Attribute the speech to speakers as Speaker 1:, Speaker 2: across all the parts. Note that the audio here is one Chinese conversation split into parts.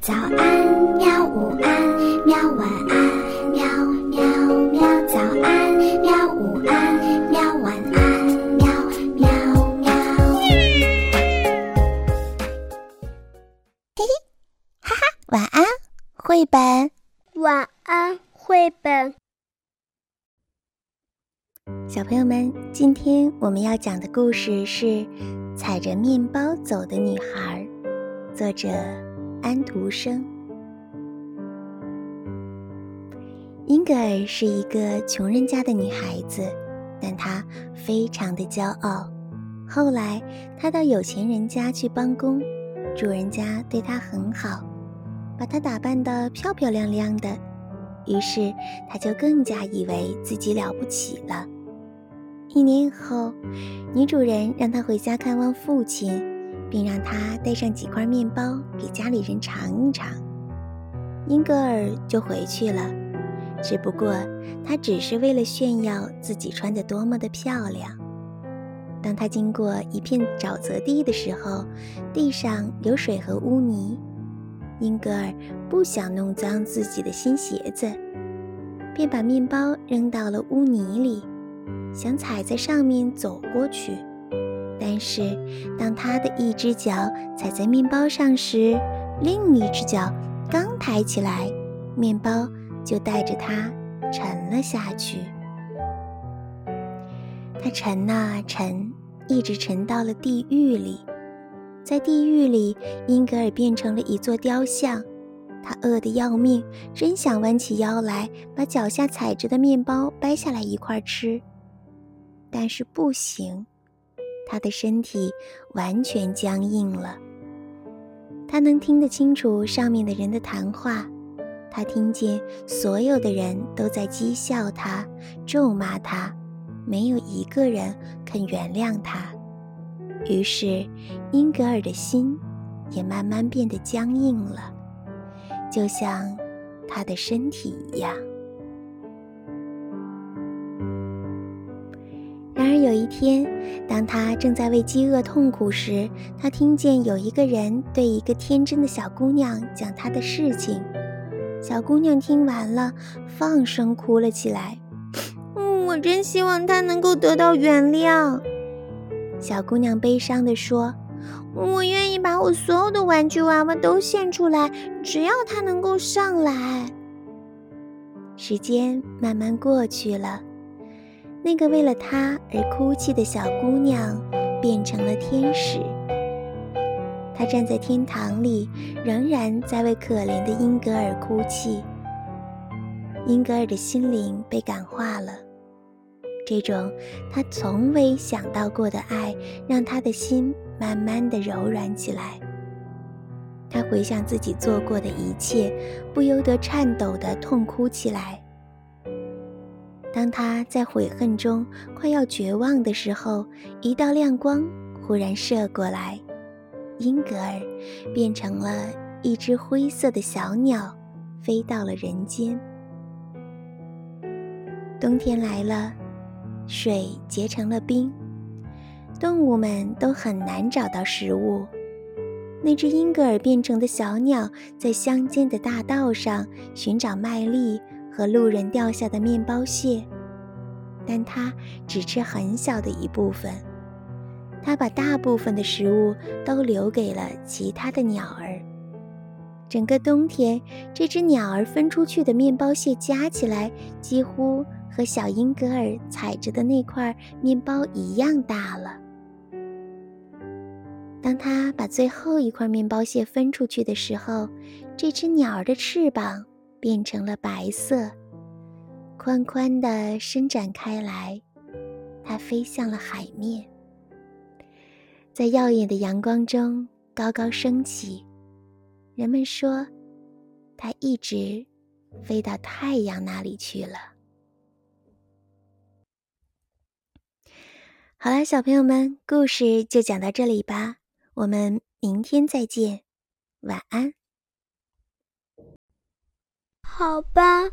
Speaker 1: 早安，喵！午安，喵！晚安，喵喵喵！早安，喵！午安，喵！晚安，喵喵喵！
Speaker 2: 嘿嘿，哈哈，晚安，绘本。
Speaker 3: 晚安，绘本。
Speaker 2: 小朋友们，今天我们要讲的故事是《踩着面包走的女孩》，作者。安徒生。英格尔是一个穷人家的女孩子，但她非常的骄傲。后来，她到有钱人家去帮工，主人家对她很好，把她打扮得漂漂亮亮的。于是，她就更加以为自己了不起了。一年后，女主人让她回家看望父亲。并让他带上几块面包给家里人尝一尝。英格尔就回去了，只不过他只是为了炫耀自己穿得多么的漂亮。当他经过一片沼泽地的时候，地上有水和污泥。英格尔不想弄脏自己的新鞋子，便把面包扔到了污泥里，想踩在上面走过去。但是，当他的一只脚踩在面包上时，另一只脚刚抬起来，面包就带着他沉了下去。他沉啊沉，一直沉到了地狱里。在地狱里，英格尔变成了一座雕像。他饿得要命，真想弯起腰来把脚下踩着的面包掰下来一块吃，但是不行。他的身体完全僵硬了。他能听得清楚上面的人的谈话，他听见所有的人都在讥笑他、咒骂他，没有一个人肯原谅他。于是，英格尔的心也慢慢变得僵硬了，就像他的身体一样。有一天，当他正在为饥饿痛苦时，他听见有一个人对一个天真的小姑娘讲他的事情。小姑娘听完了，放声哭了起来。“我真希望他能够得到原谅。”小姑娘悲伤地说，“我愿意把我所有的玩具娃娃都献出来，只要他能够上来。”时间慢慢过去了。那个为了他而哭泣的小姑娘变成了天使。她站在天堂里，仍然在为可怜的英格尔哭泣。英格尔的心灵被感化了，这种他从未想到过的爱，让他的心慢慢的柔软起来。他回想自己做过的一切，不由得颤抖的痛哭起来。当他在悔恨中快要绝望的时候，一道亮光忽然射过来，英格尔变成了一只灰色的小鸟，飞到了人间。冬天来了，水结成了冰，动物们都很难找到食物。那只英格尔变成的小鸟在乡间的大道上寻找麦粒。和路人掉下的面包屑，但它只吃很小的一部分。它把大部分的食物都留给了其他的鸟儿。整个冬天，这只鸟儿分出去的面包屑加起来，几乎和小英格尔踩着的那块面包一样大了。当他把最后一块面包屑分出去的时候，这只鸟儿的翅膀。变成了白色，宽宽的伸展开来，它飞向了海面，在耀眼的阳光中高高升起。人们说，它一直飞到太阳那里去了。好了，小朋友们，故事就讲到这里吧，我们明天再见，晚安。
Speaker 3: 好吧，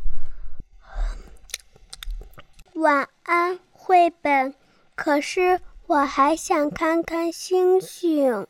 Speaker 3: 晚安，绘本。可是我还想看看星星。